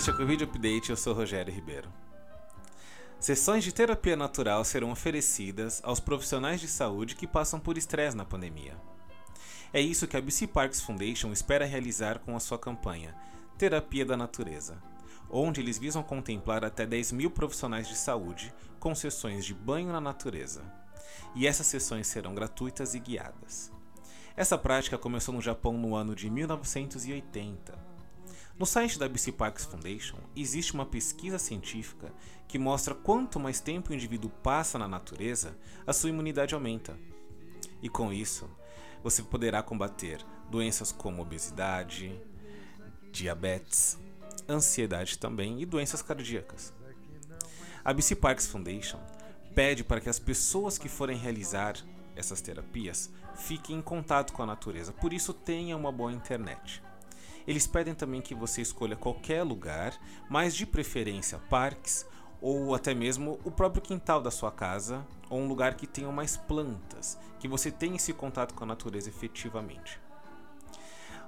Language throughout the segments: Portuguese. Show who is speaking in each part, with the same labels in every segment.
Speaker 1: Este é o Covid Update, eu sou Rogério Ribeiro. Sessões de terapia natural serão oferecidas aos profissionais de saúde que passam por estresse na pandemia. É isso que a BC Parks Foundation espera realizar com a sua campanha Terapia da Natureza, onde eles visam contemplar até 10 mil profissionais de saúde com sessões de banho na natureza. E essas sessões serão gratuitas e guiadas. Essa prática começou no Japão no ano de 1980. No site da BC Parks Foundation existe uma pesquisa científica que mostra quanto mais tempo o indivíduo passa na natureza, a sua imunidade aumenta. E com isso, você poderá combater doenças como obesidade, diabetes, ansiedade também e doenças cardíacas. A BC Parks Foundation pede para que as pessoas que forem realizar essas terapias fiquem em contato com a natureza, por isso tenha uma boa internet. Eles pedem também que você escolha qualquer lugar, mas de preferência parques ou até mesmo o próprio quintal da sua casa ou um lugar que tenha mais plantas, que você tenha esse contato com a natureza efetivamente.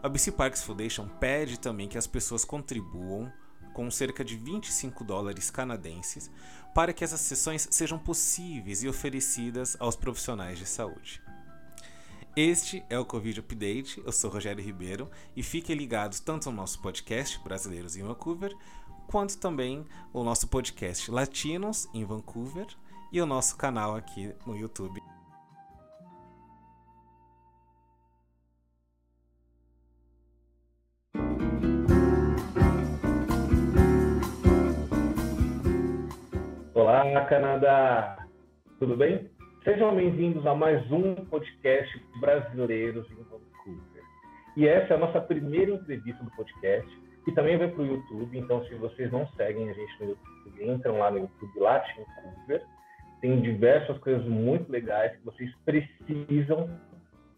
Speaker 1: A BC Parks Foundation pede também que as pessoas contribuam com cerca de 25 dólares canadenses para que essas sessões sejam possíveis e oferecidas aos profissionais de saúde. Este é o Covid Update, eu sou Rogério Ribeiro e fiquem ligados tanto ao nosso podcast Brasileiros em Vancouver, quanto também o nosso podcast Latinos em Vancouver e o nosso canal aqui no YouTube.
Speaker 2: Olá, Canadá! Tudo bem? Sejam bem-vindos a mais um podcast Brasileiros em Vancouver. E essa é a nossa primeira entrevista do podcast, que também vai para o YouTube. Então, se vocês não seguem a gente no YouTube, entram lá no YouTube Latin Vancouver. Tem diversas coisas muito legais que vocês precisam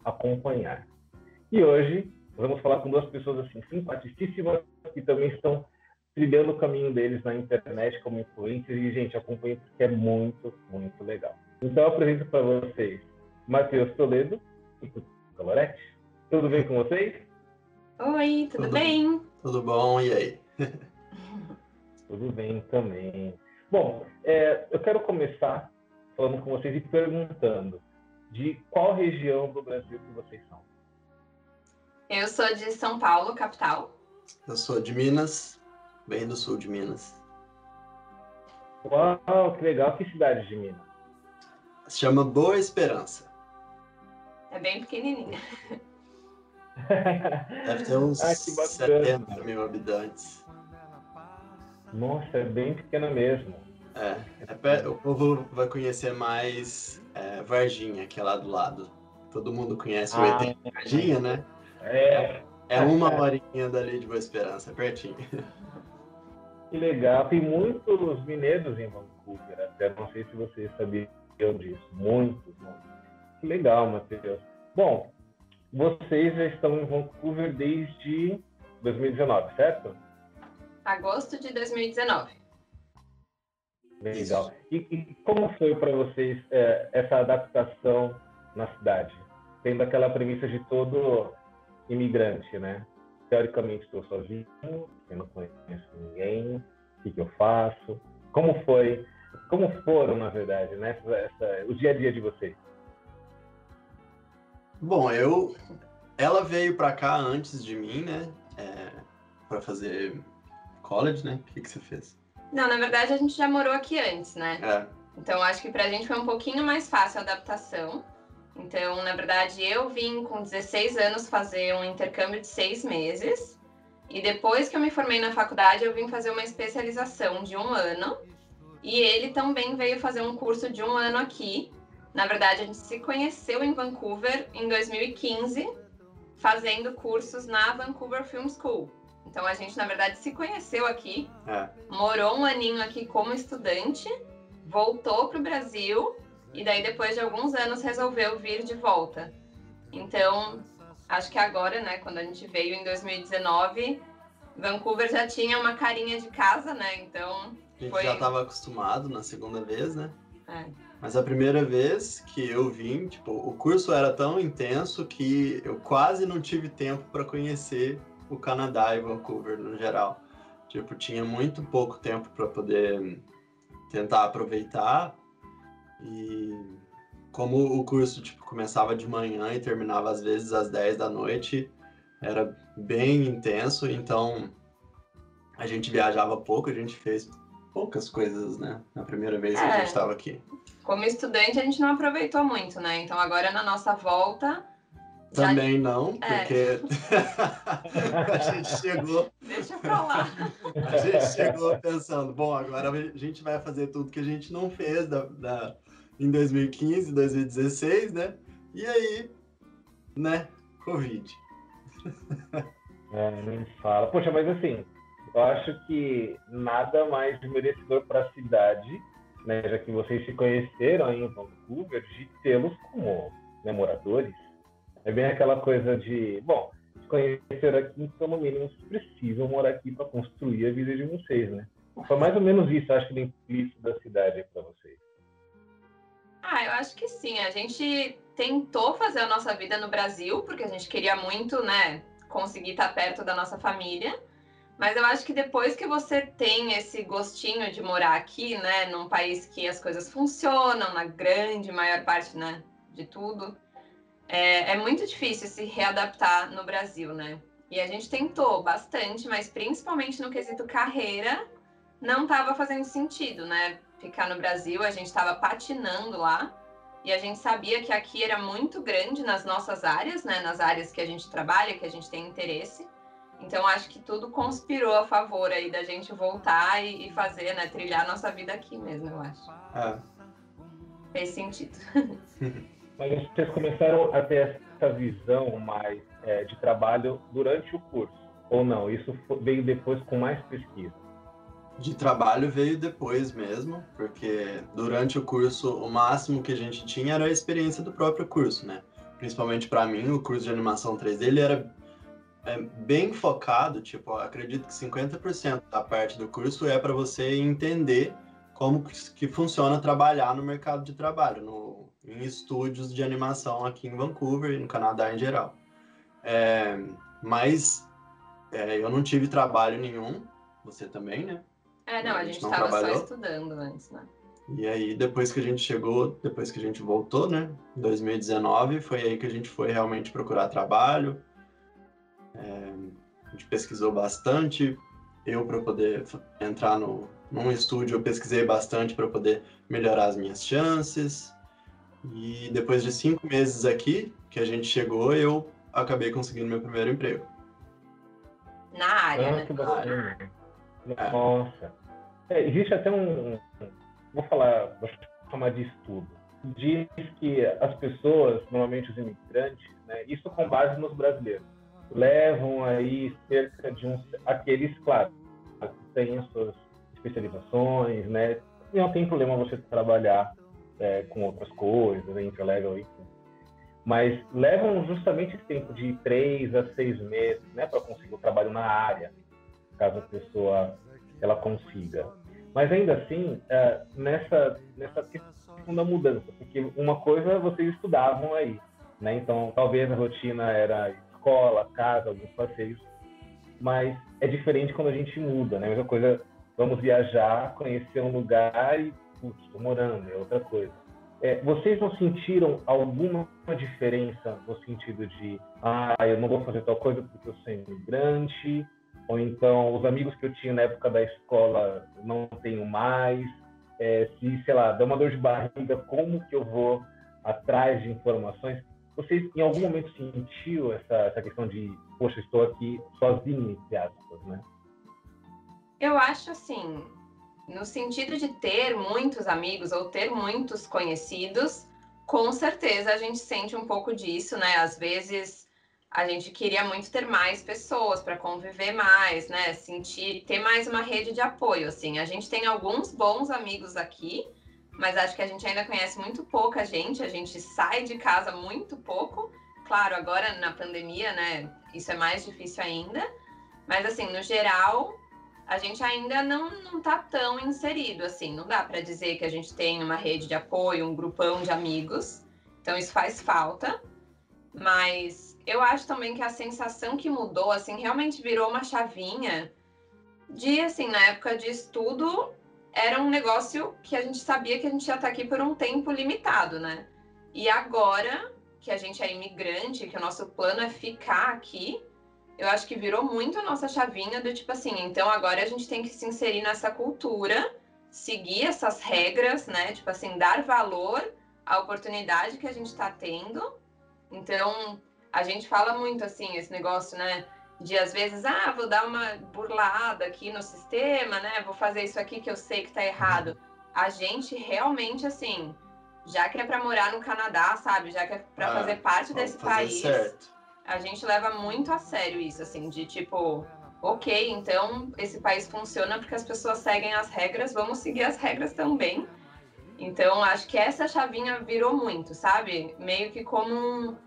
Speaker 2: acompanhar. E hoje vamos falar com duas pessoas assim simpaticíssimas que também estão trilhando o caminho deles na internet como influencers. E, gente, acompanhe porque é muito, muito legal. Então, eu apresento para vocês Matheus Toledo e Caloretti. Tudo bem com vocês?
Speaker 3: Oi, tudo, tudo bem?
Speaker 4: Tudo bom, e aí?
Speaker 2: tudo bem também. Bom, é, eu quero começar falando com vocês e perguntando de qual região do Brasil que vocês são.
Speaker 3: Eu sou de São Paulo, capital.
Speaker 4: Eu sou de Minas, bem do sul de Minas.
Speaker 2: Uau, que legal. Que cidade de Minas?
Speaker 4: Se chama Boa Esperança.
Speaker 3: É bem pequenininha.
Speaker 4: Deve ter uns ah, 70 mil habitantes.
Speaker 2: Nossa, é bem pequena mesmo.
Speaker 4: É, é, o povo vai conhecer mais é, Varginha, que é lá do lado. Todo mundo conhece ah, o ET de Varginha, né?
Speaker 2: É.
Speaker 4: É uma horinha dali de Boa Esperança, pertinho.
Speaker 2: Que legal. Tem muitos mineiros em Vancouver, até não sei se vocês sabiam disso. Muitos, muitos. Que legal, Matheus. Bom, vocês já estão em Vancouver desde 2019, certo?
Speaker 3: Agosto de 2019.
Speaker 2: Legal. E, e como foi para vocês é, essa adaptação na cidade? Tendo aquela premissa de todo imigrante, né? Teoricamente estou sozinho, eu não conheço ninguém, o que, que eu faço? Como foi como foram, na verdade, né? Essa, essa, o dia a dia de vocês?
Speaker 4: Bom, eu. Ela veio para cá antes de mim, né? É, para fazer college, né? O que, que você fez?
Speaker 3: Não, na verdade a gente já morou aqui antes, né?
Speaker 4: É.
Speaker 3: Então acho que pra gente foi um pouquinho mais fácil a adaptação. Então, na verdade, eu vim com 16 anos fazer um intercâmbio de seis meses. E depois que eu me formei na faculdade, eu vim fazer uma especialização de um ano e ele também veio fazer um curso de um ano aqui. Na verdade, a gente se conheceu em Vancouver em 2015, fazendo cursos na Vancouver Film School. Então a gente, na verdade, se conheceu aqui,
Speaker 4: é.
Speaker 3: morou um aninho aqui como estudante, voltou para o Brasil e daí depois de alguns anos resolveu vir de volta. Então, acho que agora, né, quando a gente veio em 2019, Vancouver já tinha uma carinha de casa, né? Então
Speaker 4: a gente
Speaker 3: Foi...
Speaker 4: já estava acostumado na segunda vez, né?
Speaker 3: É.
Speaker 4: Mas a primeira vez que eu vim, tipo, o curso era tão intenso que eu quase não tive tempo para conhecer o Canadá e Vancouver no geral. Tipo, tinha muito pouco tempo para poder tentar aproveitar. E como o curso tipo, começava de manhã e terminava às vezes às 10 da noite, era bem intenso, então a gente viajava pouco, a gente fez poucas coisas, né? Na primeira vez que a gente estava é. aqui.
Speaker 3: Como estudante, a gente não aproveitou muito, né? Então agora na nossa volta.
Speaker 4: Também já... não, é. porque a gente chegou.
Speaker 3: Deixa pra lá.
Speaker 4: A gente chegou pensando, bom, agora a gente vai fazer tudo que a gente não fez da, da, em 2015, 2016, né? E aí, né? Covid.
Speaker 2: É, nem fala. Poxa, mas assim, eu acho que nada mais merecedor para a cidade, né, já que vocês se conheceram em Vancouver, de tê-los como né, moradores. É bem aquela coisa de, bom, se conheceram aqui, então no mínimo vocês precisam morar aqui para construir a vida de vocês, né? Foi mais ou menos isso, acho que, do implícito da cidade para vocês.
Speaker 3: Ah, eu acho que sim. A gente tentou fazer a nossa vida no Brasil, porque a gente queria muito, né, conseguir estar perto da nossa família. Mas eu acho que depois que você tem esse gostinho de morar aqui, né, num país que as coisas funcionam, na grande maior parte, né, de tudo, é, é muito difícil se readaptar no Brasil, né? E a gente tentou bastante, mas principalmente no quesito carreira, não estava fazendo sentido, né? Ficar no Brasil, a gente estava patinando lá. E a gente sabia que aqui era muito grande nas nossas áreas, né? Nas áreas que a gente trabalha, que a gente tem interesse. Então acho que tudo conspirou a favor aí da gente voltar e, e fazer, né, trilhar nossa vida aqui mesmo, eu acho.
Speaker 4: É.
Speaker 3: Fez sentido.
Speaker 2: Mas vocês começaram a ter essa visão mais é, de trabalho durante o curso, ou não? Isso veio depois com mais pesquisa?
Speaker 4: De trabalho veio depois mesmo, porque durante o curso o máximo que a gente tinha era a experiência do próprio curso, né? Principalmente para mim, o curso de animação 3D ele era é bem focado, tipo, acredito que 50% da parte do curso é para você entender como que funciona trabalhar no mercado de trabalho, no, em estúdios de animação aqui em Vancouver e no Canadá em geral. É, mas é, eu não tive trabalho nenhum, você também, né?
Speaker 3: É, não, a, a gente estava só estudando antes, né?
Speaker 4: E aí, depois que a gente chegou, depois que a gente voltou, né, em 2019, foi aí que a gente foi realmente procurar trabalho, é, a gente pesquisou bastante. Eu, para poder entrar no, num estúdio, eu pesquisei bastante para poder melhorar as minhas chances. E depois de cinco meses aqui, que a gente chegou, eu acabei conseguindo meu primeiro emprego.
Speaker 3: Na área,
Speaker 2: né? É. Nossa. É, existe até um, vou falar, vou chamar de estudo. Diz que as pessoas, normalmente os imigrantes, né, isso com base nos brasileiros, levam aí cerca de uns aqueles claro têm as suas especializações né? Não tem problema você trabalhar é, com outras coisas né, legal enfim mas levam justamente esse tempo de três a seis meses né para conseguir o trabalho na área caso a pessoa ela consiga. Mas ainda assim é, nessa nessa questão da mudança porque uma coisa vocês estudavam aí né? Então talvez a rotina era escola, casa, alguns passeios, mas é diferente quando a gente muda, né? Mesma coisa, vamos viajar, conhecer um lugar e, putz, estou morando, é outra coisa. É, vocês não sentiram alguma diferença no sentido de, ah, eu não vou fazer tal coisa porque eu sou imigrante, ou então os amigos que eu tinha na época da escola não tenho mais, é, se, sei lá, dá uma dor de barriga, como que eu vou atrás de informações? Você, em algum momento, sentiu essa, essa questão de, poxa, estou aqui sozinho, entre aspas, né?
Speaker 3: Eu acho assim, no sentido de ter muitos amigos ou ter muitos conhecidos, com certeza a gente sente um pouco disso, né? Às vezes a gente queria muito ter mais pessoas para conviver mais, né? Sentir, ter mais uma rede de apoio, assim. A gente tem alguns bons amigos aqui, mas acho que a gente ainda conhece muito pouca gente, a gente sai de casa muito pouco. Claro, agora na pandemia, né, isso é mais difícil ainda, mas assim, no geral, a gente ainda não, não tá tão inserido, assim, não dá para dizer que a gente tem uma rede de apoio, um grupão de amigos, então isso faz falta, mas eu acho também que a sensação que mudou, assim, realmente virou uma chavinha de, assim, na época de estudo, era um negócio que a gente sabia que a gente ia estar aqui por um tempo limitado, né? E agora que a gente é imigrante, que o nosso plano é ficar aqui, eu acho que virou muito a nossa chavinha do tipo assim, então agora a gente tem que se inserir nessa cultura, seguir essas regras, né? Tipo assim, dar valor à oportunidade que a gente está tendo. Então, a gente fala muito assim, esse negócio, né? De às vezes, ah, vou dar uma burlada aqui no sistema, né? Vou fazer isso aqui que eu sei que tá errado. A gente realmente, assim, já que é para morar no Canadá, sabe? Já que é para ah, fazer parte desse país. Certo a gente leva muito a sério isso, assim, de tipo, ok, então esse país funciona porque as pessoas seguem as regras, vamos seguir as regras também. Então, acho que essa chavinha virou muito, sabe? Meio que como um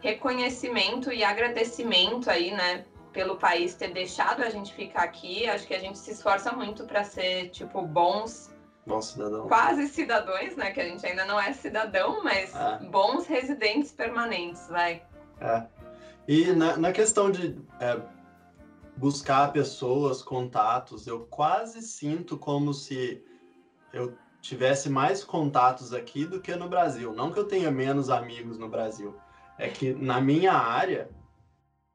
Speaker 3: reconhecimento e agradecimento aí, né, pelo país ter deixado a gente ficar aqui. Acho que a gente se esforça muito para ser, tipo, bons.
Speaker 4: Bons cidadãos.
Speaker 3: Quase cidadãos, né? Que a gente ainda não é cidadão, mas é. bons residentes permanentes, vai.
Speaker 4: É. E na, na questão de é, buscar pessoas, contatos, eu quase sinto como se eu tivesse mais contatos aqui do que no Brasil. Não que eu tenha menos amigos no Brasil. É que na minha área,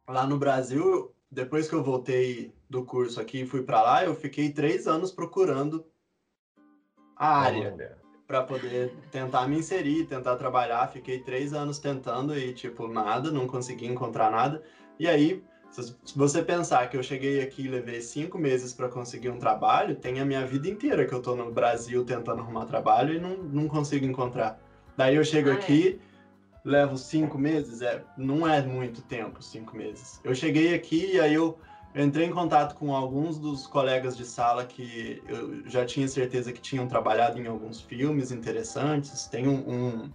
Speaker 4: lá no Brasil, depois que eu voltei do curso aqui e fui para lá, eu fiquei três anos procurando a área para poder tentar me inserir, tentar trabalhar. Fiquei três anos tentando e, tipo, nada, não consegui encontrar nada. E aí, se você pensar que eu cheguei aqui e levei cinco meses para conseguir um trabalho, tem a minha vida inteira que eu tô no Brasil tentando arrumar trabalho e não, não consigo encontrar. Daí eu chego ah, é. aqui, é. Levo cinco meses, é, não é muito tempo, cinco meses. Eu cheguei aqui e aí eu entrei em contato com alguns dos colegas de sala que eu já tinha certeza que tinham trabalhado em alguns filmes interessantes. Tem um, um,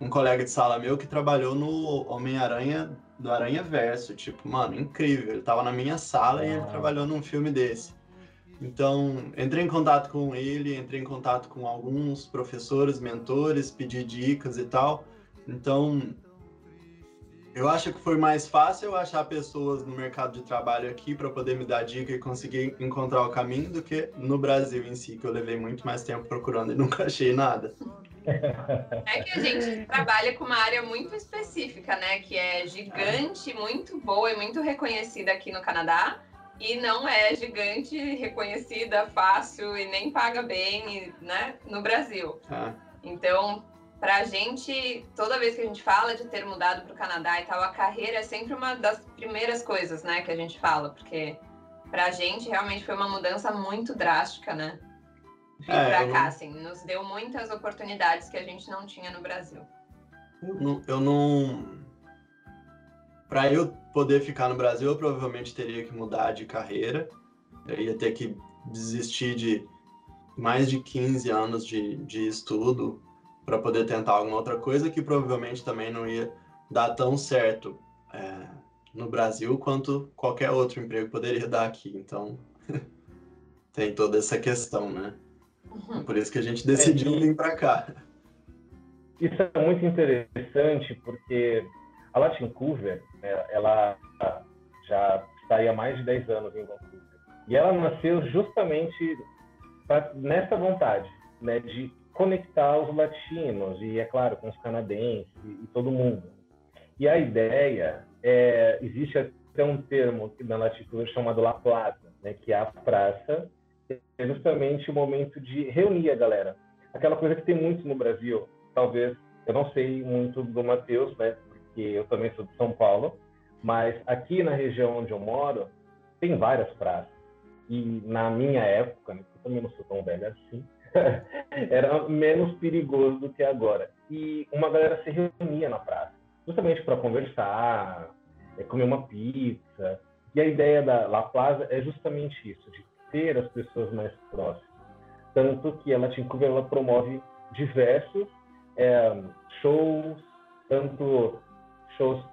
Speaker 4: um colega de sala meu que trabalhou no Homem-Aranha do Aranha Verso. Tipo, mano, incrível. Ele tava na minha sala e ele trabalhou num filme desse. Então, entrei em contato com ele, entrei em contato com alguns professores, mentores, pedi dicas e tal. Então, eu acho que foi mais fácil eu achar pessoas no mercado de trabalho aqui para poder me dar dica e conseguir encontrar o caminho do que no Brasil em si, que eu levei muito mais tempo procurando e nunca achei nada.
Speaker 3: É que a gente trabalha com uma área muito específica, né? Que é gigante, muito boa e muito reconhecida aqui no Canadá. E não é gigante, reconhecida, fácil e nem paga bem, né? No Brasil. Ah. Então, para a gente, toda vez que a gente fala de ter mudado para o Canadá e tal, a carreira é sempre uma das primeiras coisas, né, que a gente fala, porque para a gente realmente foi uma mudança muito drástica, né? Vir é, para cá, não... assim, nos deu muitas oportunidades que a gente não tinha no Brasil.
Speaker 4: Eu não. Eu não... Para eu poder ficar no Brasil, eu provavelmente teria que mudar de carreira. Eu ia ter que desistir de mais de 15 anos de, de estudo para poder tentar alguma outra coisa que provavelmente também não ia dar tão certo é, no Brasil quanto qualquer outro emprego poderia dar aqui. Então, tem toda essa questão, né? Uhum. Por isso que a gente decidiu é, vir para cá.
Speaker 2: Isso é muito interessante porque a Latincover, né, ela já está há mais de 10 anos em Vancouver. E ela nasceu justamente pra, nessa vontade né, de conectar os latinos e, é claro, com os canadenses e, todo mundo. E a ideia é, existe até um termo na latitude chamado La Plaza, né, que é a praça, é justamente o momento de reunir a galera. Aquela coisa que tem muito no Brasil, talvez, eu não sei muito do Matheus, né, porque eu também sou de São Paulo, mas aqui na região onde eu moro, tem várias praças. E na minha época, né, eu também não sou tão velho assim, era menos perigoso do que agora. E uma galera se reunia na praça, justamente para conversar, é, comer uma pizza. E a ideia da La Plaza é justamente isso, de ter as pessoas mais próximas. Tanto que a Latin Cover ela promove diversos é, shows, tanto shows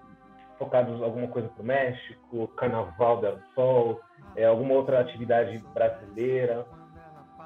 Speaker 2: focados em alguma coisa para o México, Carnaval del Sol, é, alguma outra atividade brasileira,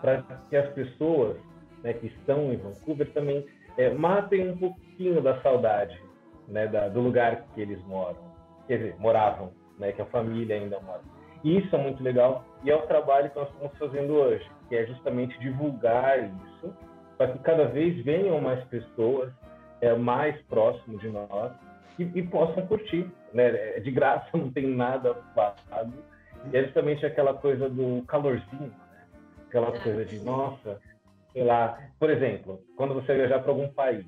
Speaker 2: para que as pessoas né, que estão em Vancouver também é, matem um pouquinho da saudade né, da, do lugar que eles moram, quer dizer, moravam, né, que a família ainda mora. isso é muito legal e é o trabalho que nós estamos fazendo hoje, que é justamente divulgar isso para que cada vez venham mais pessoas é, mais próximo de nós e, e possam curtir. Né? É de graça, não tem nada pago. E é justamente aquela coisa do calorzinho? Aquela coisa de, nossa, sei lá. Por exemplo, quando você viajar para algum país,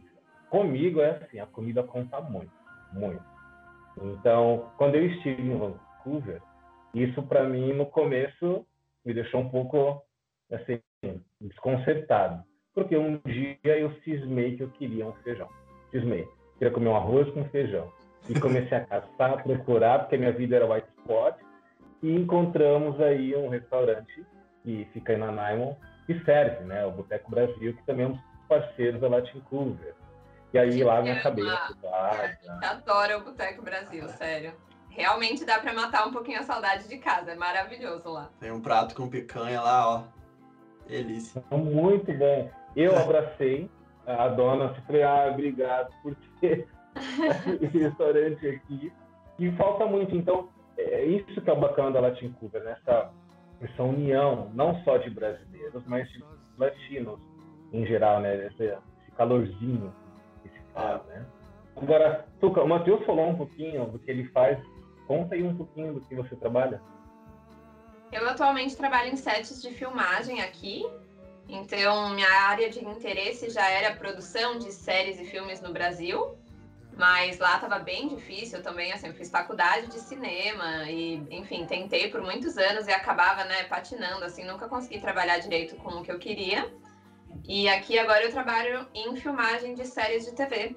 Speaker 2: comigo é assim, a comida conta muito, muito. Então, quando eu estive em Vancouver, isso para mim no começo me deixou um pouco assim desconcertado, porque um dia eu cismei que eu queria um feijão, cismei, queria comer um arroz com feijão. E comecei a caçar, procurar, porque minha vida era white spot. E encontramos aí um restaurante que fica aí na Naimon que serve, né, o Boteco Brasil, que também é um dos parceiros da Latin Cover. E aí lá minha cabeça.
Speaker 3: Ah, adoro o Boteco Brasil, sério. Realmente dá para matar um pouquinho a saudade de casa, é maravilhoso lá.
Speaker 4: Tem um prato com picanha lá, ó. Delícia.
Speaker 2: Muito bom. Eu abracei a dona, falei, ah, obrigado por ter esse restaurante aqui. E falta muito. Então, é isso que é o bacana da Latin Cuba, né? essa união, não só de brasileiros, mas de latinos em geral, né? Esse, esse calorzinho que se fala, né? Agora, Tuca, o Matheus falou um pouquinho do que ele faz Conta aí um pouquinho do que você trabalha.
Speaker 3: Eu atualmente trabalho em sets de filmagem aqui. Então, minha área de interesse já era produção de séries e filmes no Brasil. Mas lá estava bem difícil eu também, assim, fiz faculdade de cinema e, enfim, tentei por muitos anos e acabava, né, patinando, assim, nunca consegui trabalhar direito com o que eu queria. E aqui agora eu trabalho em filmagem de séries de TV.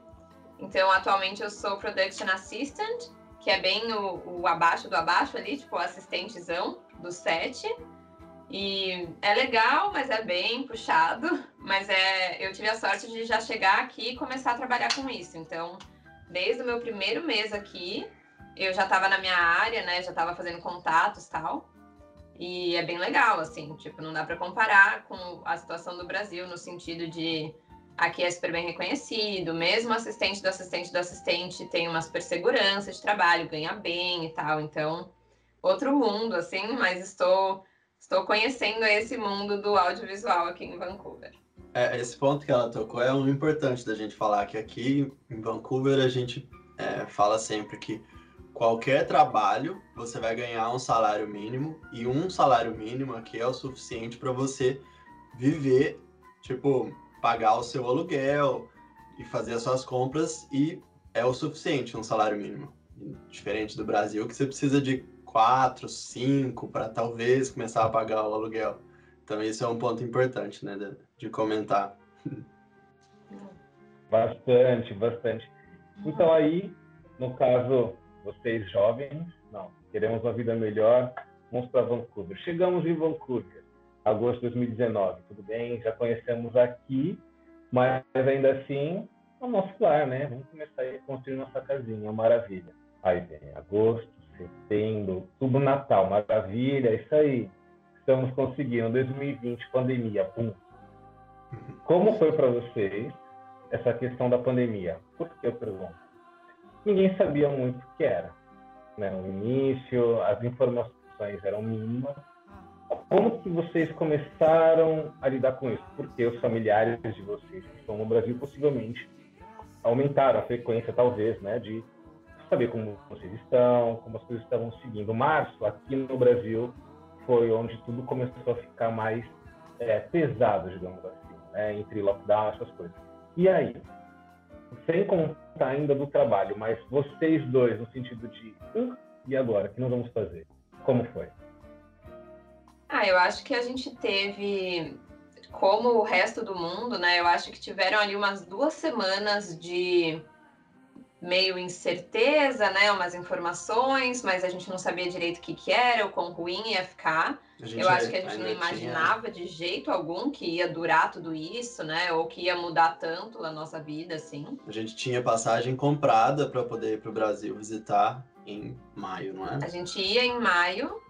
Speaker 3: Então, atualmente eu sou production assistant que é bem o, o abaixo do abaixo ali, tipo assistentezão do set. E é legal, mas é bem puxado. Mas é, eu tive a sorte de já chegar aqui e começar a trabalhar com isso. Então, desde o meu primeiro mês aqui, eu já estava na minha área, né? Já estava fazendo contatos tal. E é bem legal, assim, tipo, não dá para comparar com a situação do Brasil no sentido de Aqui é super bem reconhecido, mesmo assistente do assistente do assistente tem uma super segurança de trabalho, ganha bem e tal. Então, outro mundo, assim, mas estou, estou conhecendo esse mundo do audiovisual aqui em Vancouver.
Speaker 4: É, esse ponto que ela tocou é um importante da gente falar, que aqui em Vancouver a gente é, fala sempre que qualquer trabalho você vai ganhar um salário mínimo e um salário mínimo aqui é o suficiente para você viver, tipo, pagar o seu aluguel e fazer as suas compras e é o suficiente um salário mínimo. Diferente do Brasil, que você precisa de quatro, cinco para talvez começar a pagar o aluguel. Então, isso é um ponto importante, né, de, de comentar.
Speaker 2: Bastante, bastante. Então, aí, no caso, vocês jovens, não, queremos uma vida melhor, vamos para Vancouver. Chegamos em Vancouver agosto de 2019. Tudo bem, já conhecemos aqui, mas ainda assim é o nosso lar, né? Vamos começar a construir nossa casinha, maravilha. Aí vem agosto, setembro, outubro, Natal, maravilha, isso aí. Estamos conseguindo. 2020, pandemia, pum. Como foi para vocês essa questão da pandemia? Por que eu pergunto? Ninguém sabia muito o que era. Né? No início, as informações eram mínimas, como que vocês começaram a lidar com isso? Porque os familiares de vocês que estão no Brasil possivelmente aumentaram a frequência, talvez, né, de saber como vocês estão, como as coisas estavam seguindo. Março, aqui no Brasil, foi onde tudo começou a ficar mais é, pesado, digamos assim, né, entre lockdown, essas coisas. E aí, sem contar ainda do trabalho, mas vocês dois, no sentido de, uh, e agora, o que nós vamos fazer? Como foi?
Speaker 3: Ah, eu acho que a gente teve, como o resto do mundo, né? Eu acho que tiveram ali umas duas semanas de meio incerteza, né? Umas informações, mas a gente não sabia direito o que, que era, o quão ruim ia ficar. Eu acho que a gente não imaginava tinha... de jeito algum que ia durar tudo isso, né? Ou que ia mudar tanto a nossa vida, assim.
Speaker 4: A gente tinha passagem comprada para poder ir para o Brasil visitar em maio, não é?
Speaker 3: A gente ia em maio,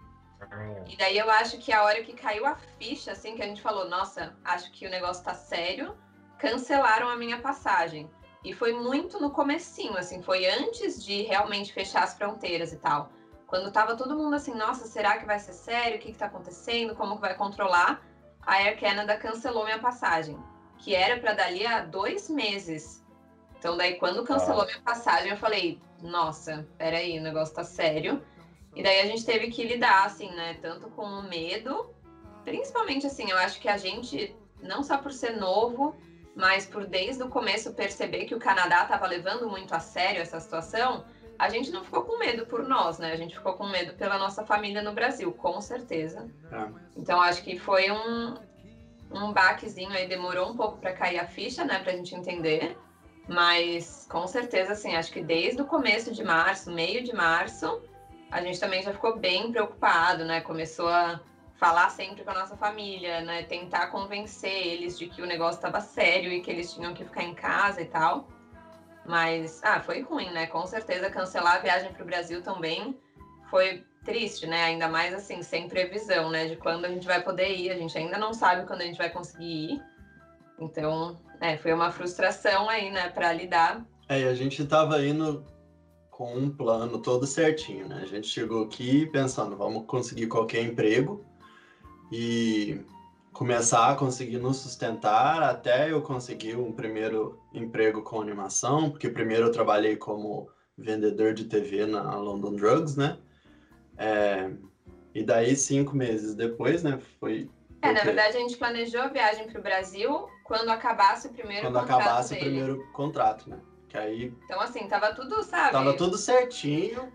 Speaker 3: e daí eu acho que a hora que caiu a ficha, assim, que a gente falou, nossa, acho que o negócio tá sério, cancelaram a minha passagem. E foi muito no comecinho, assim, foi antes de realmente fechar as fronteiras e tal. quando tava todo mundo assim, nossa, será que vai ser sério? O que, que tá acontecendo? Como que vai controlar? A Air Canada cancelou minha passagem, que era para dali a dois meses. Então, daí, quando cancelou minha passagem, eu falei, nossa, peraí, o negócio tá sério. E daí a gente teve que lidar, assim, né? Tanto com o medo, principalmente assim, eu acho que a gente, não só por ser novo, mas por desde o começo perceber que o Canadá estava levando muito a sério essa situação, a gente não ficou com medo por nós, né? A gente ficou com medo pela nossa família no Brasil, com certeza. É. Então acho que foi um, um baquezinho aí, demorou um pouco para cair a ficha, né, pra gente entender. Mas com certeza, assim, acho que desde o começo de março, meio de março, a gente também já ficou bem preocupado, né? Começou a falar sempre com a nossa família, né? Tentar convencer eles de que o negócio estava sério e que eles tinham que ficar em casa e tal. Mas, ah, foi ruim, né? Com certeza cancelar a viagem para o Brasil também foi triste, né? Ainda mais assim, sem previsão, né? De quando a gente vai poder ir. A gente ainda não sabe quando a gente vai conseguir ir. Então, é, foi uma frustração aí, né, para lidar.
Speaker 4: É, a gente estava indo com um plano todo certinho, né? A gente chegou aqui pensando, vamos conseguir qualquer emprego e começar a conseguir nos sustentar até eu conseguir um primeiro emprego com animação, porque primeiro eu trabalhei como vendedor de TV na London Drugs, né? É, e daí, cinco meses depois, né, foi...
Speaker 3: É, na verdade, a gente planejou a viagem para o Brasil quando acabasse o primeiro
Speaker 4: quando contrato Quando acabasse dele. o primeiro contrato, né? Que aí...
Speaker 3: Então, assim, tava tudo, sabe?
Speaker 4: Tava tudo certinho,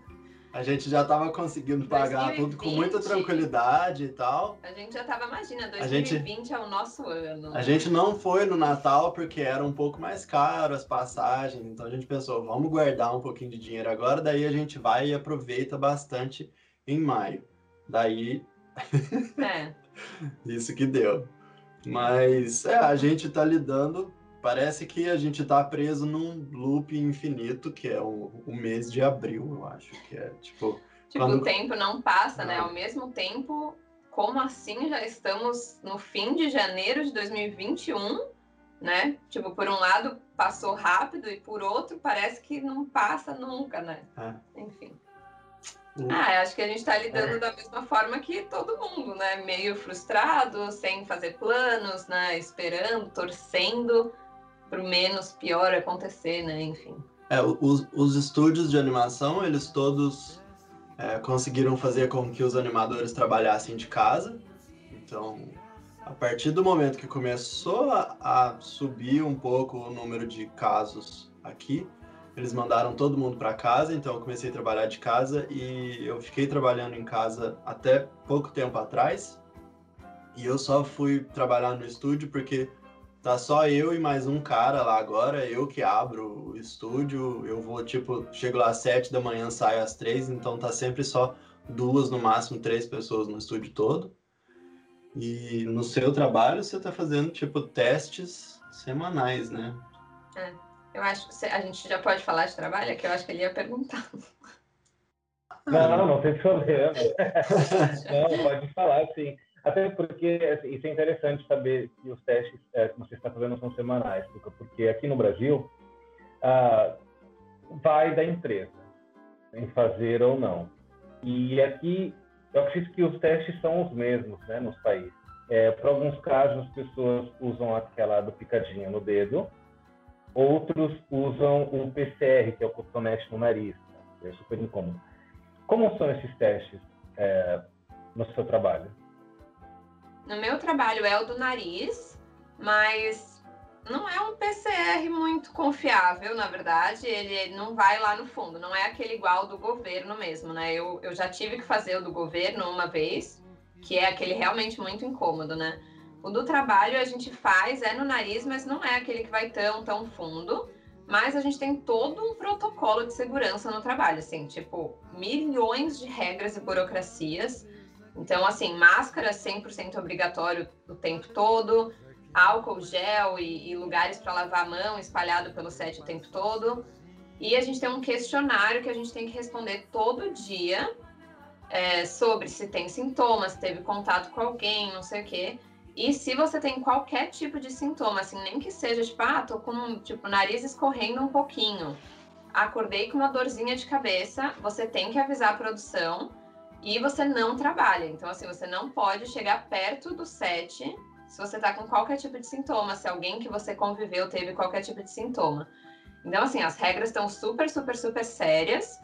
Speaker 4: a gente já estava conseguindo pagar 2020, tudo com muita tranquilidade e tal.
Speaker 3: A gente já estava, imagina, 2020 gente, é o nosso ano.
Speaker 4: A gente não foi no Natal porque era um pouco mais caro as passagens, então a gente pensou, vamos guardar um pouquinho de dinheiro agora, daí a gente vai e aproveita bastante em maio. Daí. É. Isso que deu. Mas é, a gente está lidando Parece que a gente tá preso num loop infinito, que é o, o mês de abril, eu acho. Que é tipo.
Speaker 3: Tipo, quando... o tempo não passa, né? Ao mesmo tempo, como assim já estamos no fim de janeiro de 2021, né? Tipo, por um lado passou rápido e por outro parece que não passa nunca, né? É. Enfim. Ah, acho que a gente está lidando é. da mesma forma que todo mundo, né? Meio frustrado, sem fazer planos, né? Esperando, torcendo pro menos pior acontecer, né? Enfim.
Speaker 4: É, os, os estúdios de animação, eles todos é, conseguiram fazer com que os animadores trabalhassem de casa. Então, a partir do momento que começou a, a subir um pouco o número de casos aqui, eles mandaram todo mundo para casa, então eu comecei a trabalhar de casa e eu fiquei trabalhando em casa até pouco tempo atrás. E eu só fui trabalhar no estúdio porque Tá só eu e mais um cara lá agora, eu que abro o estúdio, eu vou, tipo, chego lá às sete da manhã, saio às três, então tá sempre só duas, no máximo três pessoas no estúdio todo. E no seu trabalho você tá fazendo, tipo, testes semanais, né?
Speaker 3: É, eu acho que a gente já pode falar de trabalho, é que eu acho que ele ia perguntar.
Speaker 2: Não, não tem problema. não, pode falar, sim. Até porque assim, isso é interessante saber que os testes é, que você está fazendo são semanais, porque aqui no Brasil ah, vai da empresa em fazer ou não. E aqui eu acredito que os testes são os mesmos, né, nos países. É, Para alguns casos, as pessoas usam aquela do picadinho no dedo, outros usam o PCR, que é o cotonete no nariz. Né? É super incômodo. Como são esses testes é, no seu trabalho?
Speaker 3: No meu trabalho é o do nariz, mas não é um PCR muito confiável, na verdade. Ele não vai lá no fundo, não é aquele igual do governo mesmo, né? Eu, eu já tive que fazer o do governo uma vez, que é aquele realmente muito incômodo, né? O do trabalho a gente faz, é no nariz, mas não é aquele que vai tão, tão fundo. Mas a gente tem todo um protocolo de segurança no trabalho, assim, tipo, milhões de regras e burocracias então, assim, máscara 100% obrigatório o tempo todo, álcool gel e, e lugares para lavar a mão espalhado pelo set o tempo todo. E a gente tem um questionário que a gente tem que responder todo dia é, sobre se tem sintomas, se teve contato com alguém, não sei o quê. E se você tem qualquer tipo de sintoma, assim, nem que seja tipo, ah, tô com tipo nariz escorrendo um pouquinho. acordei com uma dorzinha de cabeça, você tem que avisar a produção e você não trabalha. Então, assim, você não pode chegar perto do set se você tá com qualquer tipo de sintoma, se alguém que você conviveu teve qualquer tipo de sintoma. Então, assim, as regras estão super, super, super sérias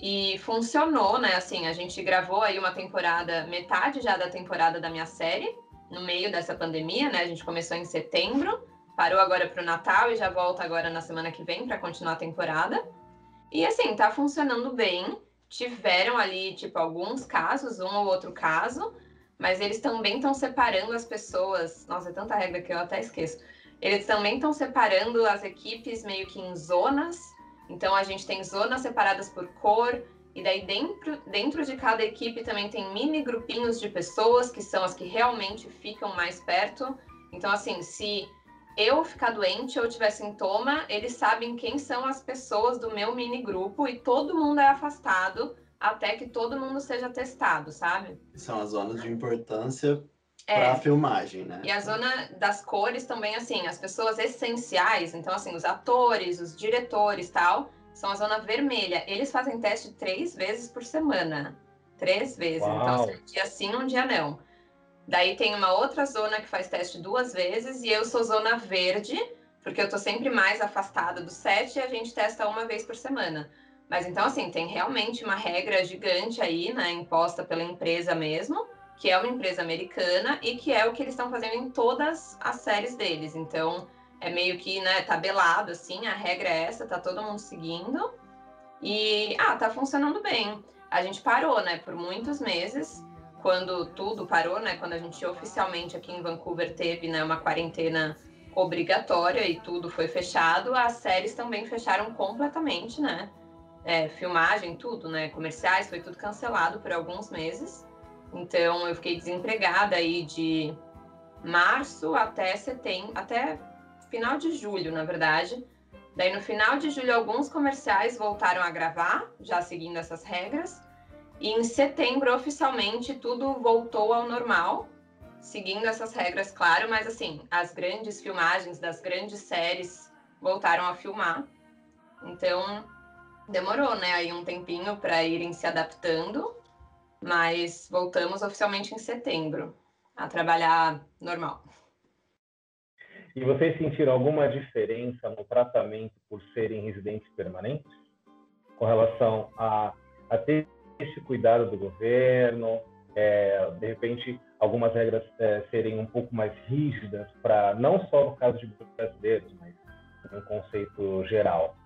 Speaker 3: e funcionou, né? Assim, a gente gravou aí uma temporada, metade já da temporada da minha série, no meio dessa pandemia, né? A gente começou em setembro, parou agora para o Natal e já volta agora na semana que vem para continuar a temporada. E assim, tá funcionando bem. Tiveram ali, tipo, alguns casos, um ou outro caso, mas eles também estão separando as pessoas. Nossa, é tanta regra que eu até esqueço. Eles também estão separando as equipes meio que em zonas. Então a gente tem zonas separadas por cor, e daí dentro, dentro de cada equipe também tem mini grupinhos de pessoas que são as que realmente ficam mais perto. Então, assim, se eu ficar doente ou tiver sintoma, eles sabem quem são as pessoas do meu mini grupo e todo mundo é afastado até que todo mundo seja testado, sabe?
Speaker 4: São as zonas de importância é. para a filmagem, né?
Speaker 3: E a zona das cores também, assim, as pessoas essenciais, então, assim, os atores, os diretores tal, são a zona vermelha. Eles fazem teste três vezes por semana. Três vezes. Então, Uau. Então, assim, um dia sim, um dia não. Daí tem uma outra zona que faz teste duas vezes e eu sou zona verde, porque eu tô sempre mais afastada do set e a gente testa uma vez por semana. Mas então, assim, tem realmente uma regra gigante aí, né, imposta pela empresa mesmo, que é uma empresa americana e que é o que eles estão fazendo em todas as séries deles. Então, é meio que, né, tabelado, assim, a regra é essa, tá todo mundo seguindo. E, ah, tá funcionando bem. A gente parou, né, por muitos meses, quando tudo parou, né, quando a gente oficialmente aqui em Vancouver teve, né, uma quarentena obrigatória e tudo foi fechado, as séries também fecharam completamente, né, é, filmagem, tudo, né, comerciais, foi tudo cancelado por alguns meses. Então, eu fiquei desempregada aí de março até setembro, até final de julho, na verdade. Daí no final de julho alguns comerciais voltaram a gravar, já seguindo essas regras. E em setembro oficialmente tudo voltou ao normal, seguindo essas regras, claro, mas assim, as grandes filmagens das grandes séries voltaram a filmar. Então, demorou, né, aí um tempinho para irem se adaptando, mas voltamos oficialmente em setembro a trabalhar normal.
Speaker 2: E vocês sentiram alguma diferença no tratamento por serem residentes permanentes? Com relação a, a ter esse cuidado do governo, é, de repente algumas regras é, serem um pouco mais rígidas para não só no caso de brasileiros, mas um conceito geral.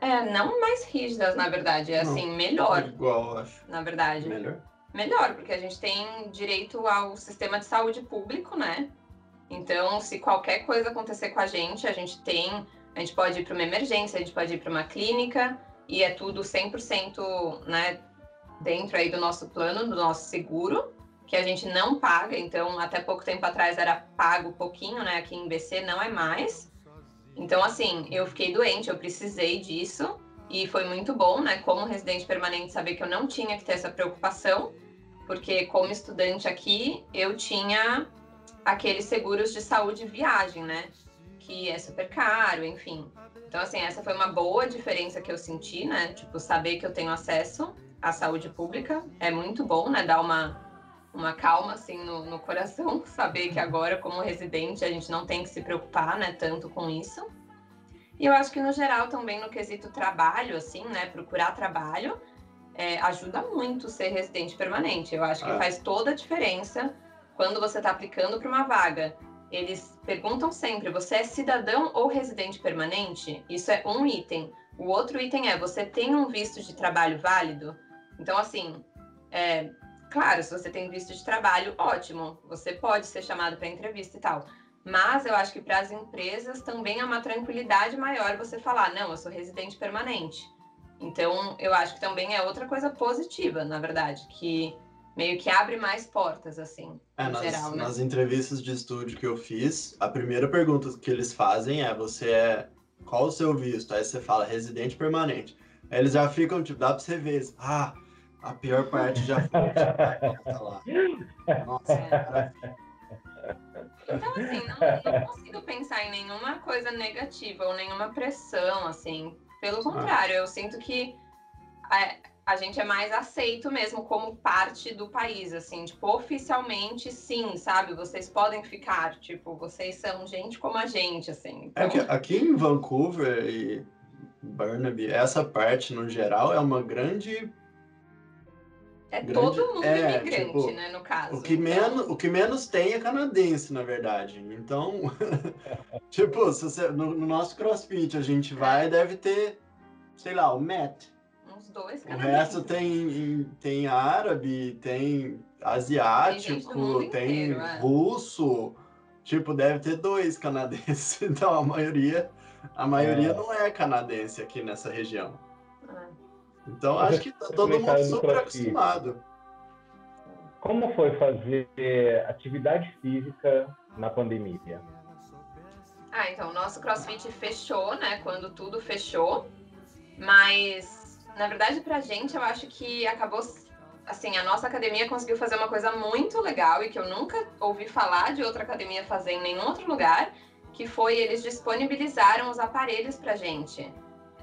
Speaker 3: É, não mais rígidas, na verdade, é não. assim, melhor.
Speaker 4: Igual, acho.
Speaker 3: Na verdade.
Speaker 4: Melhor.
Speaker 3: Melhor, porque a gente tem direito ao sistema de saúde público, né? Então, se qualquer coisa acontecer com a gente, a gente tem, a gente pode ir para uma emergência, a gente pode ir para uma clínica e é tudo 100%, né, dentro aí do nosso plano, do nosso seguro, que a gente não paga. Então, até pouco tempo atrás era pago pouquinho, né? Aqui em BC não é mais. Então, assim, eu fiquei doente, eu precisei disso e foi muito bom, né? Como residente permanente, saber que eu não tinha que ter essa preocupação, porque como estudante aqui, eu tinha aqueles seguros de saúde e viagem, né? Que é super caro, enfim. Então, assim, essa foi uma boa diferença que eu senti, né? Tipo, saber que eu tenho acesso à saúde pública é muito bom, né? Dar uma, uma calma, assim, no, no coração. Saber que agora, como residente, a gente não tem que se preocupar, né? Tanto com isso. E eu acho que, no geral, também no quesito trabalho, assim, né? Procurar trabalho, é, ajuda muito ser residente permanente. Eu acho que é. faz toda a diferença quando você está aplicando para uma vaga, eles perguntam sempre: você é cidadão ou residente permanente? Isso é um item. O outro item é: você tem um visto de trabalho válido? Então, assim, é, claro, se você tem visto de trabalho, ótimo, você pode ser chamado para entrevista e tal. Mas eu acho que para as empresas também é uma tranquilidade maior você falar: não, eu sou residente permanente. Então, eu acho que também é outra coisa positiva, na verdade, que meio que abre mais portas, assim,
Speaker 4: é, nas, geral, né? Nas entrevistas de estúdio que eu fiz, a primeira pergunta que eles fazem é: você é. Qual o seu visto? Aí você fala residente permanente. Aí eles já ficam, tipo, dá pra você ver. Ah, a pior parte já foi. tá
Speaker 3: lá. Nossa, é. Então, assim, não, não, consigo pensar em nenhuma coisa negativa ou nenhuma pressão, assim. Pelo contrário, eu sinto que a, a gente é mais aceito mesmo como parte do país, assim, tipo, oficialmente sim, sabe? Vocês podem ficar, tipo, vocês são gente como a gente, assim.
Speaker 4: Então... É que aqui em Vancouver e Burnaby, essa parte no geral é uma grande
Speaker 3: é grande, todo mundo é, imigrante, tipo, né, no caso.
Speaker 4: O que, então... menos, o que menos tem é canadense, na verdade. Então, tipo, se você, no, no, nosso crossfit a gente vai, deve ter, sei lá, o Matt.
Speaker 3: Uns dois
Speaker 4: O resto tem, tem árabe, tem asiático, tem, tem inteiro, é. russo. Tipo, deve ter dois canadenses. Então, a maioria, a maioria é. não é canadense aqui nessa região. Então acho que tá todo mundo super acostumado.
Speaker 2: Como foi fazer atividade física na pandemia?
Speaker 3: Ah, então, o nosso CrossFit fechou, né? Quando tudo fechou. Mas, na verdade, pra gente, eu acho que acabou. Assim, a nossa academia conseguiu fazer uma coisa muito legal e que eu nunca ouvi falar de outra academia fazer em nenhum outro lugar, que foi eles disponibilizaram os aparelhos pra gente.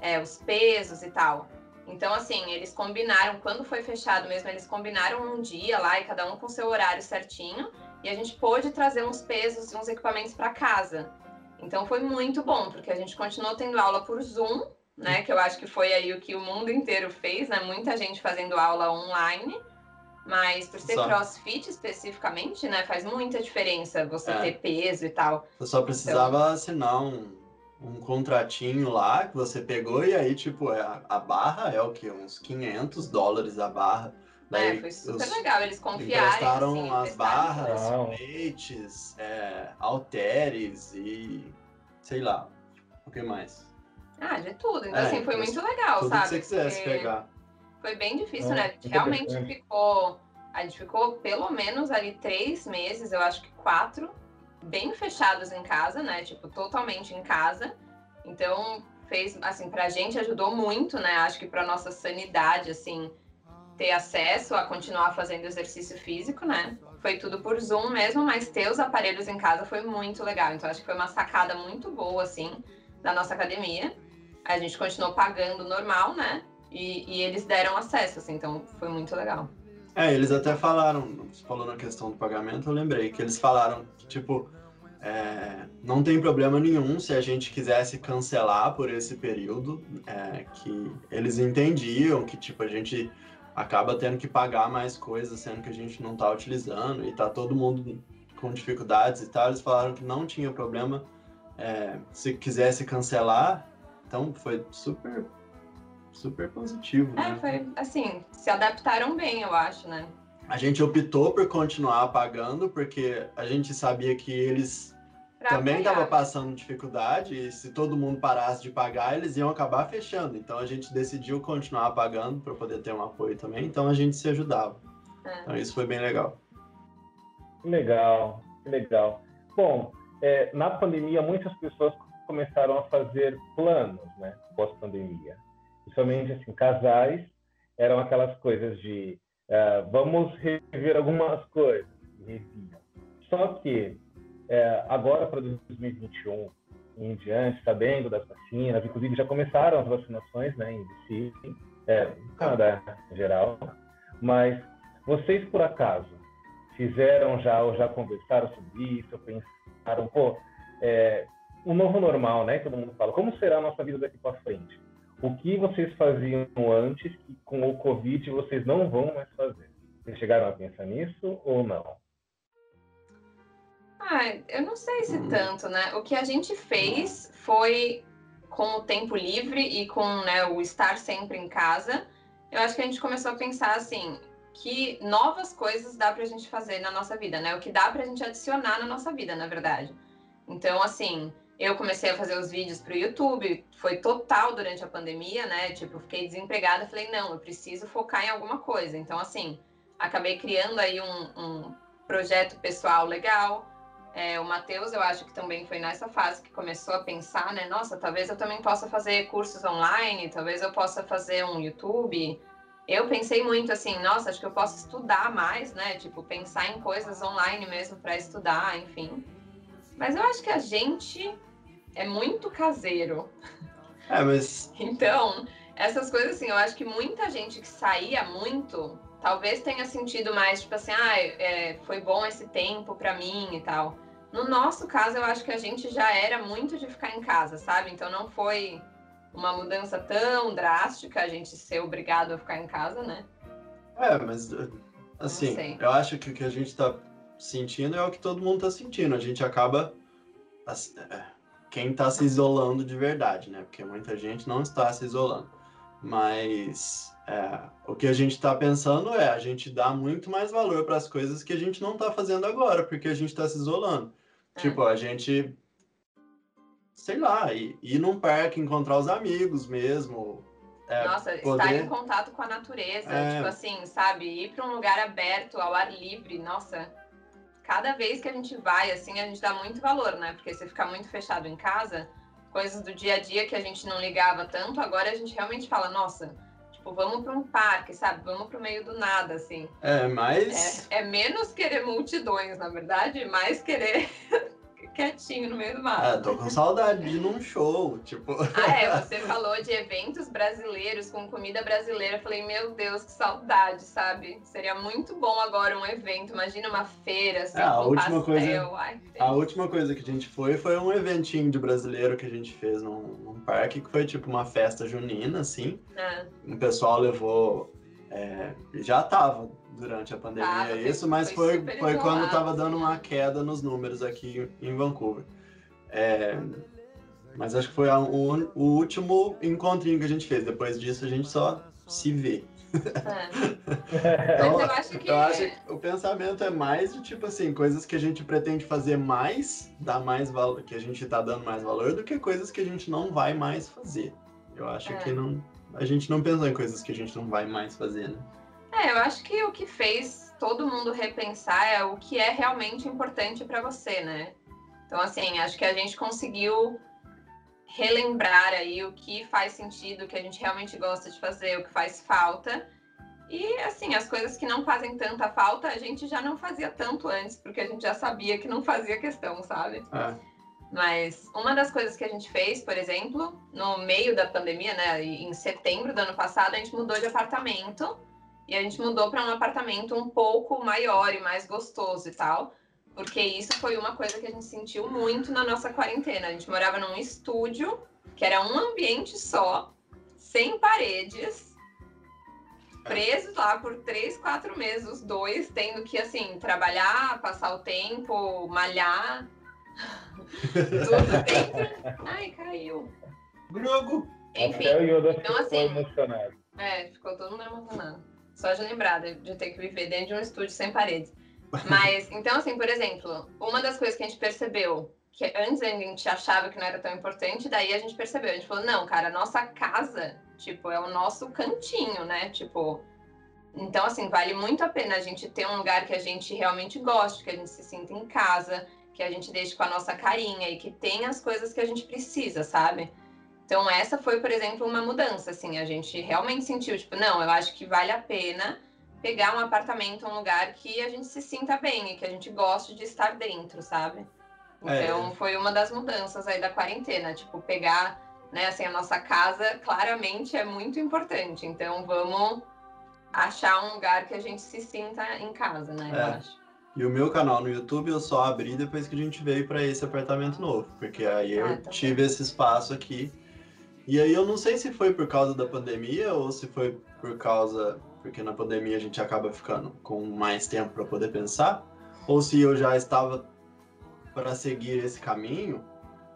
Speaker 3: É, os pesos e tal. Então, assim, eles combinaram, quando foi fechado mesmo, eles combinaram um dia lá e cada um com seu horário certinho. E a gente pôde trazer uns pesos e uns equipamentos para casa. Então foi muito bom, porque a gente continuou tendo aula por Zoom, né? Que eu acho que foi aí o que o mundo inteiro fez, né? Muita gente fazendo aula online. Mas por ser só. crossfit especificamente, né? Faz muita diferença você é. ter peso e tal.
Speaker 4: Você só precisava então... assinar um um contratinho lá que você pegou e aí, tipo, é, a, a barra é o que? Uns 500 dólares a barra.
Speaker 3: Daí, é, foi super os, legal, eles confiaram.
Speaker 4: Emprestaram assim, as barras, leites, é, halteres e sei lá, o que mais?
Speaker 3: Ah, de tudo. Então, é, assim, foi muito legal,
Speaker 4: tudo
Speaker 3: sabe?
Speaker 4: que você quisesse
Speaker 3: Porque
Speaker 4: pegar.
Speaker 3: Foi bem difícil, né? A gente realmente ficou. A gente ficou pelo menos ali três meses, eu acho que quatro, bem fechados em casa, né? Tipo, totalmente em casa. Então, fez, assim, pra gente ajudou muito, né? Acho que pra nossa sanidade, assim, ter acesso a continuar fazendo exercício físico, né? Foi tudo por Zoom mesmo, mas ter os aparelhos em casa foi muito legal. Então, acho que foi uma sacada muito boa, assim, da nossa academia. A gente continuou pagando normal, né? E, e eles deram acesso, assim, então foi muito legal.
Speaker 4: É, eles até falaram, falando na questão do pagamento, eu lembrei que eles falaram que, tipo, é, não tem problema nenhum se a gente quisesse cancelar por esse período, é, que eles entendiam que, tipo, a gente acaba tendo que pagar mais coisas, sendo que a gente não tá utilizando e tá todo mundo com dificuldades e tal. Eles falaram que não tinha problema é, se quisesse cancelar, então foi super super positivo,
Speaker 3: é,
Speaker 4: né?
Speaker 3: foi assim, se adaptaram bem, eu acho, né?
Speaker 4: A gente optou por continuar pagando porque a gente sabia que eles pra também estavam passando dificuldade e se todo mundo parasse de pagar, eles iam acabar fechando. Então a gente decidiu continuar pagando para poder ter um apoio também. Então a gente se ajudava. É. Então isso foi bem legal.
Speaker 2: Legal, legal. Bom, é, na pandemia muitas pessoas começaram a fazer planos, né, pós-pandemia principalmente assim, casais, eram aquelas coisas de uh, vamos rever algumas coisas. Só que uh, agora para 2021 em diante, sabendo das vacinas, inclusive já começaram as vacinações, né, em DC, é, no Canadá em geral, mas vocês por acaso fizeram já ou já conversaram sobre isso, pensaram, pô, é, o novo normal, né? Todo mundo fala, como será a nossa vida daqui para frente? o que vocês faziam antes que com o Covid vocês não vão mais fazer? Vocês chegaram a pensar nisso ou não?
Speaker 3: Ah, eu não sei se tanto, né? O que a gente fez foi com o tempo livre e com né, o estar sempre em casa, eu acho que a gente começou a pensar assim, que novas coisas dá pra gente fazer na nossa vida, né? O que dá pra gente adicionar na nossa vida, na verdade. Então, assim, eu comecei a fazer os vídeos para o YouTube, foi total durante a pandemia, né? Tipo, fiquei desempregada, falei, não, eu preciso focar em alguma coisa. Então, assim, acabei criando aí um, um projeto pessoal legal. É, o Matheus, eu acho que também foi nessa fase que começou a pensar, né? Nossa, talvez eu também possa fazer cursos online, talvez eu possa fazer um YouTube. Eu pensei muito assim, nossa, acho que eu posso estudar mais, né? Tipo, pensar em coisas online mesmo para estudar, enfim. Mas eu acho que a gente é muito caseiro.
Speaker 4: É, mas.
Speaker 3: Então, essas coisas assim, eu acho que muita gente que saía muito, talvez tenha sentido mais, tipo assim, ah, é, foi bom esse tempo para mim e tal. No nosso caso, eu acho que a gente já era muito de ficar em casa, sabe? Então não foi uma mudança tão drástica a gente ser obrigado a ficar em casa, né?
Speaker 4: É, mas assim, eu acho que o que a gente tá sentindo é o que todo mundo tá sentindo. A gente acaba. É, quem tá se isolando de verdade, né? Porque muita gente não está se isolando. Mas é, o que a gente está pensando é a gente dá muito mais valor para as coisas que a gente não está fazendo agora, porque a gente está se isolando. É. Tipo, a gente, sei lá, ir, ir num parque, encontrar os amigos mesmo.
Speaker 3: É, Nossa, poder... estar em contato com a natureza, é... tipo assim, sabe? Ir para um lugar aberto, ao ar livre, nossa. Cada vez que a gente vai, assim, a gente dá muito valor, né? Porque você fica muito fechado em casa, coisas do dia a dia que a gente não ligava tanto, agora a gente realmente fala, nossa, tipo, vamos para um parque, sabe? Vamos para o meio do nada, assim.
Speaker 4: É, mas.
Speaker 3: É, é menos querer multidões, na verdade, mais querer quietinho no meio do mato.
Speaker 4: Ah, tô com saudade de ir num show, tipo.
Speaker 3: Ah, é, você falou de eventos brasileiros com comida brasileira. Eu falei, meu Deus, que saudade, sabe? Seria muito bom agora um evento. Imagina uma feira, assim, é,
Speaker 4: a última pastel. Coisa, Ai, a última coisa que a gente foi foi um eventinho de brasileiro que a gente fez num, num parque, que foi tipo uma festa junina, assim. Ah. O pessoal levou. É, já tava durante a pandemia ah, isso, mas foi, foi, foi quando estava dando uma queda nos números aqui em Vancouver. É, mas acho que foi a, o, o, último encontrinho que a gente fez. Depois disso a gente só se vê.
Speaker 3: É. então, eu acho que...
Speaker 4: eu acho que o pensamento é mais de tipo assim, coisas que a gente pretende fazer mais, dar mais valor, que a gente está dando mais valor, do que coisas que a gente não vai mais fazer. Eu acho é. que não, a gente não pensou em coisas que a gente não vai mais fazer, né?
Speaker 3: É, eu acho que o que fez todo mundo repensar é o que é realmente importante para você, né? Então, assim, acho que a gente conseguiu relembrar aí o que faz sentido, o que a gente realmente gosta de fazer, o que faz falta. E, assim, as coisas que não fazem tanta falta, a gente já não fazia tanto antes, porque a gente já sabia que não fazia questão, sabe? É. Mas uma das coisas que a gente fez, por exemplo, no meio da pandemia, né, em setembro do ano passado, a gente mudou de apartamento e a gente mudou para um apartamento um pouco maior e mais gostoso e tal. Porque isso foi uma coisa que a gente sentiu muito na nossa quarentena. A gente morava num estúdio, que era um ambiente só, sem paredes, presos lá por três, quatro meses, os dois, tendo que, assim, trabalhar, passar o tempo, malhar. Tudo dentro. Ai, caiu.
Speaker 4: Grogo!
Speaker 3: Enfim, então assim. É, ficou todo mundo emocionado. Só de lembrar de, de ter que viver dentro de um estúdio sem paredes. Mas, então, assim, por exemplo, uma das coisas que a gente percebeu, que antes a gente achava que não era tão importante, daí a gente percebeu, a gente falou, não, cara, a nossa casa, tipo, é o nosso cantinho, né? Tipo, então, assim, vale muito a pena a gente ter um lugar que a gente realmente goste, que a gente se sinta em casa, que a gente deixe com a nossa carinha e que tenha as coisas que a gente precisa, sabe? Então, essa foi, por exemplo, uma mudança, assim, a gente realmente sentiu, tipo, não, eu acho que vale a pena pegar um apartamento, um lugar que a gente se sinta bem e que a gente goste de estar dentro, sabe? Então, é. foi uma das mudanças aí da quarentena, tipo, pegar, né, assim, a nossa casa claramente é muito importante, então vamos achar um lugar que a gente se sinta em casa, né, é. eu acho.
Speaker 4: E o meu canal no YouTube eu só abri depois que a gente veio para esse apartamento novo, porque aí eu ah, tá tive esse espaço aqui e aí eu não sei se foi por causa da pandemia ou se foi por causa porque na pandemia a gente acaba ficando com mais tempo para poder pensar, ou se eu já estava para seguir esse caminho,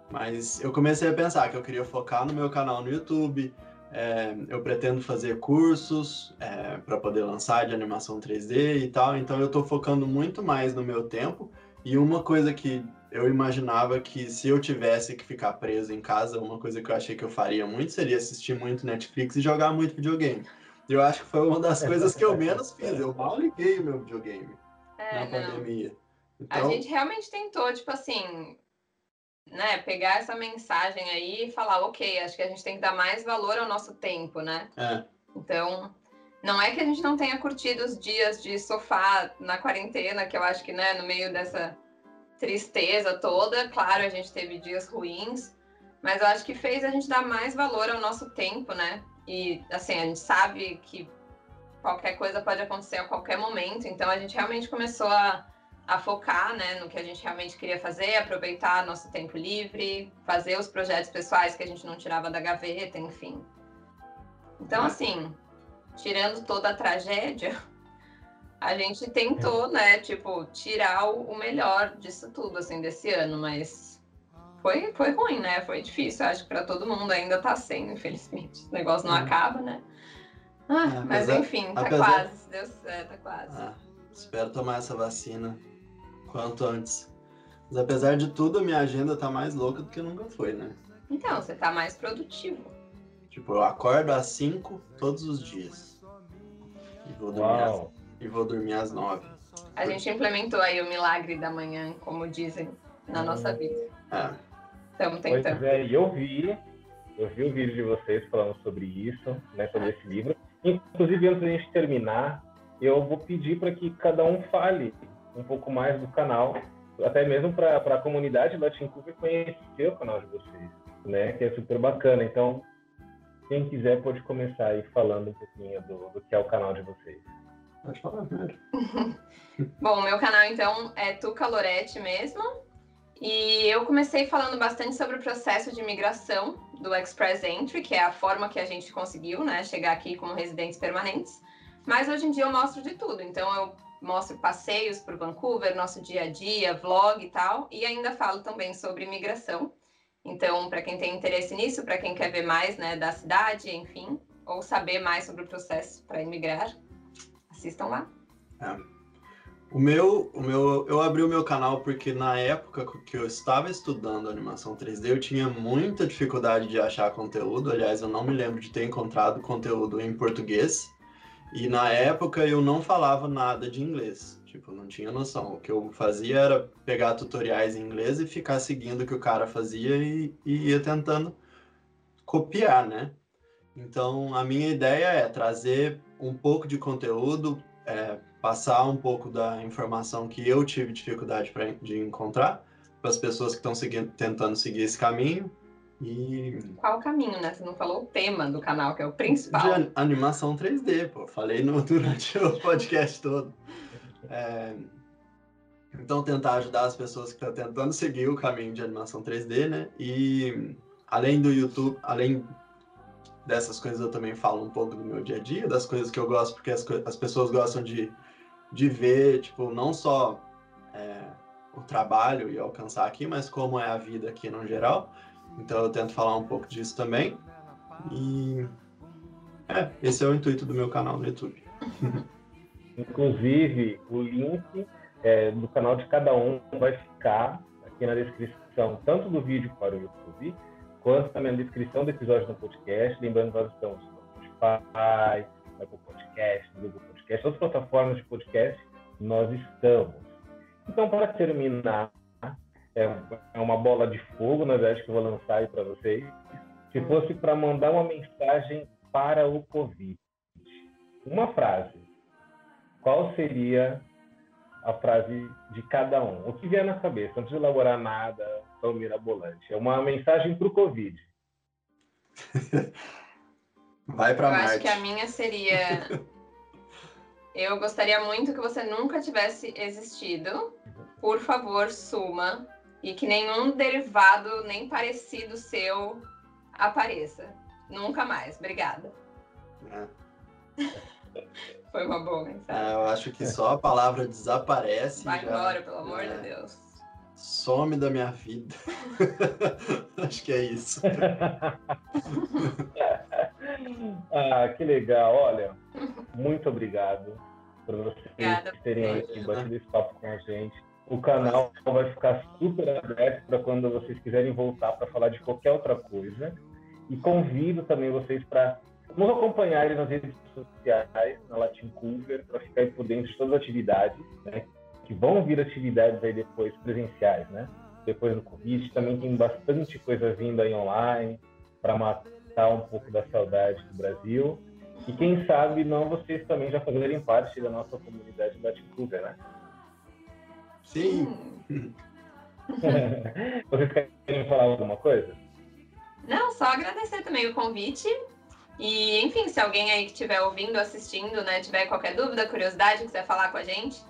Speaker 4: mas eu comecei a pensar que eu queria focar no meu canal no YouTube, é, eu pretendo fazer cursos é, para poder lançar de animação 3D e tal, então eu estou focando muito mais no meu tempo. E uma coisa que eu imaginava que se eu tivesse que ficar preso em casa, uma coisa que eu achei que eu faria muito seria assistir muito Netflix e jogar muito videogame. Eu acho que foi uma das coisas que eu menos fiz. Eu mal liguei o meu videogame é, na não. pandemia.
Speaker 3: Então... A gente realmente tentou, tipo assim, né, pegar essa mensagem aí e falar, ok, acho que a gente tem que dar mais valor ao nosso tempo, né?
Speaker 4: É.
Speaker 3: Então, não é que a gente não tenha curtido os dias de sofá na quarentena, que eu acho que, né, no meio dessa tristeza toda. Claro, a gente teve dias ruins, Mas eu acho que fez a gente dar mais valor ao nosso tempo, né? E assim, a gente sabe que qualquer coisa pode acontecer a qualquer momento, então a gente realmente começou a, a focar né, no que a gente realmente queria fazer, aproveitar nosso tempo livre, fazer os projetos pessoais que a gente não tirava da gaveta, enfim. Então, assim, tirando toda a tragédia, a gente tentou, né, tipo, tirar o melhor disso tudo, assim, desse ano, mas foi, foi ruim, né? Foi difícil, acho que para todo mundo ainda tá sendo, infelizmente. O negócio não acaba, né? Ah, é, mas enfim, tá apesar... quase, se Deus quiser, tá quase. Ah,
Speaker 4: espero tomar essa vacina quanto antes. Mas apesar de tudo, a minha agenda tá mais louca do que nunca foi, né?
Speaker 3: Então, você tá mais produtivo.
Speaker 4: Tipo, eu acordo às 5 todos os dias. E vou dormir, às, e vou dormir às 9.
Speaker 3: A gente implementou aí o milagre da manhã, como dizem, na nossa vida. É. Estamos tentando.
Speaker 2: Pois é, e eu vi, eu vi o vídeo de vocês falando sobre isso, né, sobre esse livro. Inclusive, antes da gente terminar, eu vou pedir para que cada um fale um pouco mais do canal, até mesmo para a comunidade da Cook conhecer o canal de vocês, né? Que é super bacana. Então, quem quiser pode começar aí falando um pouquinho do, do que é o canal de vocês.
Speaker 4: Pode falar, velho.
Speaker 3: Bom, meu canal então é Tuca Lorete mesmo. E eu comecei falando bastante sobre o processo de migração do Express Entry, que é a forma que a gente conseguiu, né, chegar aqui como residentes permanentes. Mas hoje em dia eu mostro de tudo. Então eu mostro passeios por Vancouver, nosso dia a dia, vlog e tal, e ainda falo também sobre imigração. Então, para quem tem interesse nisso, para quem quer ver mais, né, da cidade, enfim, ou saber mais sobre o processo para imigrar, assistam lá.
Speaker 4: É. O meu, o meu, eu abri o meu canal porque na época que eu estava estudando animação 3D, eu tinha muita dificuldade de achar conteúdo. Aliás, eu não me lembro de ter encontrado conteúdo em português. E na época eu não falava nada de inglês. Tipo, não tinha noção. O que eu fazia era pegar tutoriais em inglês e ficar seguindo o que o cara fazia e, e ia tentando copiar, né? Então, a minha ideia é trazer um pouco de conteúdo, é, passar um pouco da informação que eu tive dificuldade pra, de encontrar para as pessoas que estão tentando seguir esse caminho e...
Speaker 3: Qual o caminho, né? Você não falou o tema do canal, que é o principal.
Speaker 4: De animação 3D, pô. Falei no, durante o podcast todo. É... Então, tentar ajudar as pessoas que estão tentando seguir o caminho de animação 3D, né? E além do YouTube, além dessas coisas, eu também falo um pouco do meu dia a dia, das coisas que eu gosto, porque as, as pessoas gostam de, de ver, tipo, não só é, o trabalho e alcançar aqui, mas como é a vida aqui no geral. Então eu tento falar um pouco disso também. E é, esse é o intuito do meu canal no YouTube.
Speaker 2: Inclusive, o link é, do canal de cada um vai ficar aqui na descrição, tanto do vídeo para o YouTube, quanto também na descrição do episódio do podcast. Lembrando que nós estamos no Spotify, Apple Podcast, Google Podcast, outras plataformas de podcast, nós estamos. Então, para terminar, é, é uma bola de fogo, na verdade, que eu vou lançar aí para vocês. Se fosse para mandar uma mensagem para o Covid, uma frase, qual seria a frase de cada um? O que vier na cabeça, não precisa elaborar nada tão mirabolante. É uma mensagem para o Covid.
Speaker 4: Vai para Marte.
Speaker 3: Eu acho que a minha seria. Eu gostaria muito que você nunca tivesse existido. Por favor, suma e que nenhum derivado nem parecido seu apareça. Nunca mais. Obrigada. É. Foi uma boa mensagem.
Speaker 4: É, eu acho que só a palavra desaparece.
Speaker 3: Vai já, embora, pelo amor é, de Deus.
Speaker 4: Some da minha vida. acho que é isso.
Speaker 2: ah, que legal. Olha, muito obrigado por vocês Obrigada. terem aqui batido esse papo com a gente. O canal vai ficar super aberto para quando vocês quiserem voltar para falar de qualquer outra coisa. E convido também vocês para nos acompanharem nas redes sociais, na Latin Cover, para ficar por dentro de todas as atividades, né? Que vão vir atividades aí depois presenciais, né? Depois do Covid, também tem bastante coisa vindo aí online para matar um pouco da saudade do Brasil. E quem sabe não vocês também já fazerem parte da nossa comunidade Cover, né?
Speaker 4: Sim.
Speaker 2: Vocês querem falar alguma coisa?
Speaker 3: Não, só agradecer também o convite. E, enfim, se alguém aí que estiver ouvindo, assistindo, né, tiver qualquer dúvida, curiosidade, quiser falar com a gente,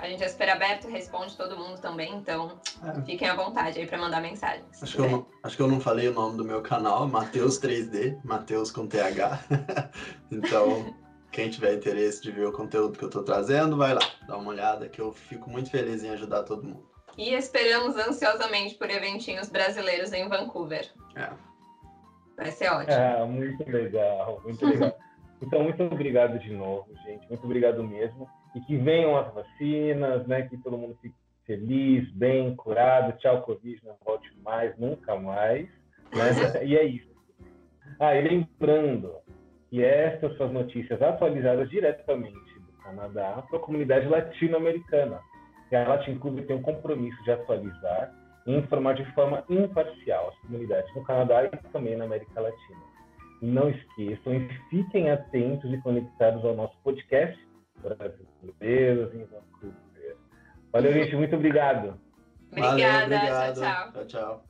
Speaker 3: a gente é super aberto, responde todo mundo também, então é. fiquem à vontade aí para mandar mensagem.
Speaker 4: Acho que, eu não, acho que eu não falei o nome do meu canal, Mateus 3D, Mateus com TH. então, quem tiver interesse de ver o conteúdo que eu estou trazendo, vai lá, dá uma olhada, que eu fico muito feliz em ajudar todo mundo.
Speaker 3: E esperamos ansiosamente por eventinhos brasileiros em Vancouver.
Speaker 4: É.
Speaker 3: Vai ser ótimo.
Speaker 2: É, muito legal, muito legal. então, muito obrigado de novo, gente. Muito obrigado mesmo. E que venham as vacinas, né? Que todo mundo fique feliz, bem, curado. Tchau, Covid, não volte mais, nunca mais. Né? E é isso. Ah, e lembrando que estas são as notícias atualizadas diretamente do Canadá para a comunidade latino-americana. E a Latin Club tem um compromisso de atualizar e informar de forma imparcial as comunidades no Canadá e também na América Latina. Não esqueçam e fiquem atentos e conectados ao nosso podcast Brasileiros em Vancouver. Valeu, gente. Muito obrigado.
Speaker 3: Obrigada.
Speaker 4: Valeu, obrigado.
Speaker 3: tchau.
Speaker 4: tchau. tchau.